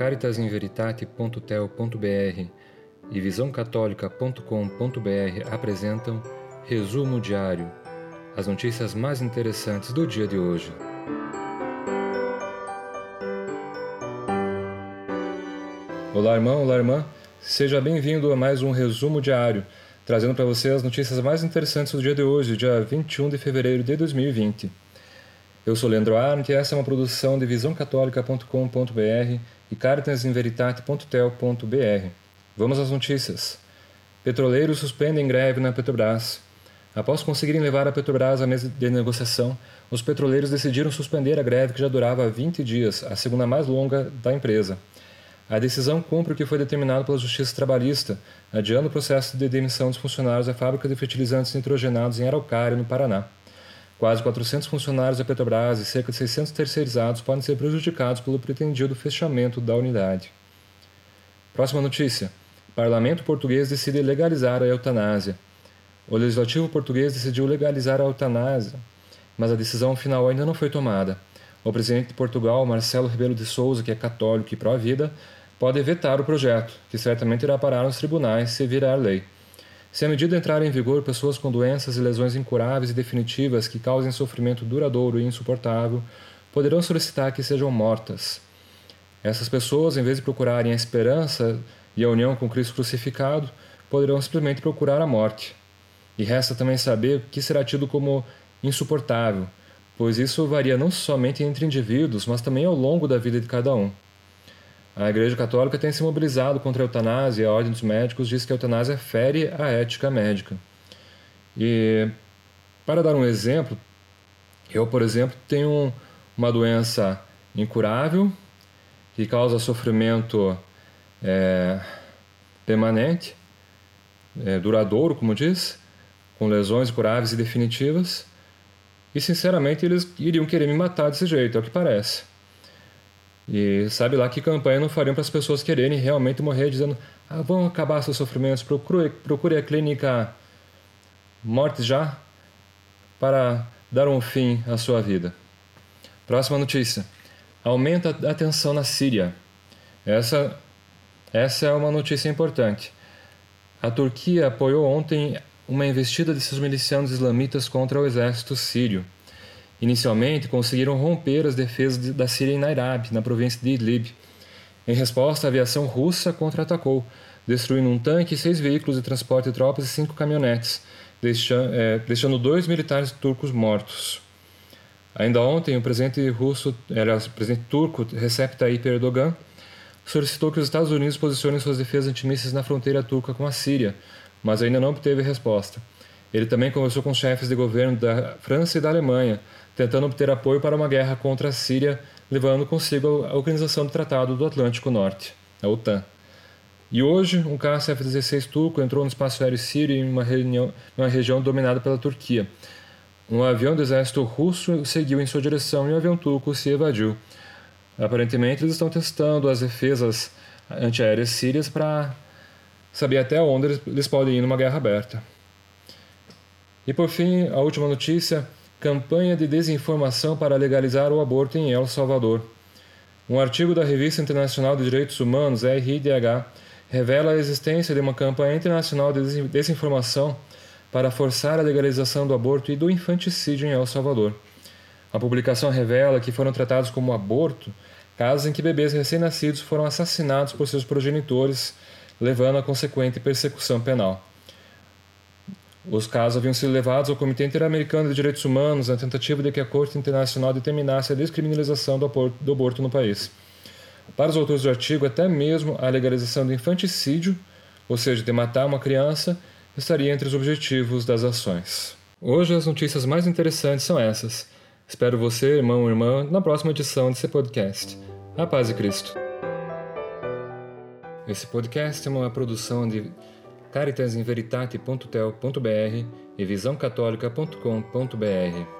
caritasinveritate.tel.br e visãocatólica.com.br apresentam Resumo Diário, as notícias mais interessantes do dia de hoje. Olá, irmão, olá, irmã. Seja bem-vindo a mais um resumo diário, trazendo para você as notícias mais interessantes do dia de hoje, dia 21 de fevereiro de 2020. Eu sou Leandro Arndt e essa é uma produção de visãocatólica.com.br e caritasinveritate.tel.br. Vamos às notícias. Petroleiros suspendem greve na Petrobras. Após conseguirem levar a Petrobras à mesa de negociação, os petroleiros decidiram suspender a greve que já durava 20 dias, a segunda mais longa da empresa. A decisão cumpre o que foi determinado pela Justiça Trabalhista, adiando o processo de demissão dos funcionários da fábrica de fertilizantes nitrogenados em Araucária, no Paraná. Quase 400 funcionários da Petrobras e cerca de 600 terceirizados podem ser prejudicados pelo pretendido fechamento da unidade. Próxima notícia. Parlamento português decide legalizar a eutanásia. O legislativo português decidiu legalizar a eutanásia, mas a decisão final ainda não foi tomada. O presidente de Portugal, Marcelo Rebelo de Souza, que é católico e pró-vida, pode vetar o projeto, que certamente irá parar nos tribunais se virar lei. Se a medida entrar em vigor, pessoas com doenças e lesões incuráveis e definitivas que causem sofrimento duradouro e insuportável poderão solicitar que sejam mortas. Essas pessoas, em vez de procurarem a esperança e a união com Cristo crucificado, poderão simplesmente procurar a morte. E resta também saber o que será tido como insuportável, pois isso varia não somente entre indivíduos, mas também ao longo da vida de cada um. A Igreja Católica tem se mobilizado contra a eutanásia e a Ordem dos Médicos diz que a eutanásia fere a ética médica. E, para dar um exemplo, eu, por exemplo, tenho uma doença incurável que causa sofrimento é, permanente, é, duradouro, como diz, com lesões curáveis e definitivas. E, sinceramente, eles iriam querer me matar desse jeito, é o que parece. E sabe lá que campanha não fariam para as pessoas quererem realmente morrer, dizendo: ah, vão acabar seus sofrimentos, procure, procure a clínica Morte Já para dar um fim à sua vida. Próxima notícia: aumenta a tensão na Síria. Essa, essa é uma notícia importante. A Turquia apoiou ontem uma investida de seus milicianos islamitas contra o exército sírio. Inicialmente, conseguiram romper as defesas da Síria em Nairab, na província de Idlib. Em resposta, a aviação russa contra-atacou, destruindo um tanque, seis veículos de transporte de tropas e cinco caminhonetes, deixando, é, deixando dois militares turcos mortos. Ainda ontem, o presidente russo, era o presidente turco Recep Tayyip Erdogan, solicitou que os Estados Unidos posicionem suas defesas antimísseis na fronteira turca com a Síria, mas ainda não obteve resposta. Ele também conversou com chefes de governo da França e da Alemanha, tentando obter apoio para uma guerra contra a Síria, levando consigo a Organização do Tratado do Atlântico Norte, a OTAN. E hoje, um caça F-16 turco entrou no espaço aéreo sírio em uma, reunião, uma região dominada pela Turquia. Um avião do exército russo seguiu em sua direção e o avião turco se evadiu. Aparentemente, eles estão testando as defesas antiaéreas sírias para saber até onde eles podem ir numa guerra aberta. E por fim, a última notícia: campanha de desinformação para legalizar o aborto em El Salvador. Um artigo da Revista Internacional de Direitos Humanos, RIDH, revela a existência de uma campanha internacional de desinformação para forçar a legalização do aborto e do infanticídio em El Salvador. A publicação revela que foram tratados como aborto casos em que bebês recém-nascidos foram assassinados por seus progenitores, levando a consequente persecução penal. Os casos haviam sido levados ao Comitê Interamericano de Direitos Humanos na tentativa de que a Corte Internacional determinasse a descriminalização do aborto no país. Para os autores do artigo, até mesmo a legalização do infanticídio, ou seja, de matar uma criança, estaria entre os objetivos das ações. Hoje as notícias mais interessantes são essas. Espero você, irmão ou irmã, na próxima edição desse podcast. A paz de Cristo. Esse podcast é uma produção de caritasinveritate.tel.br e visãocatólica.com.br.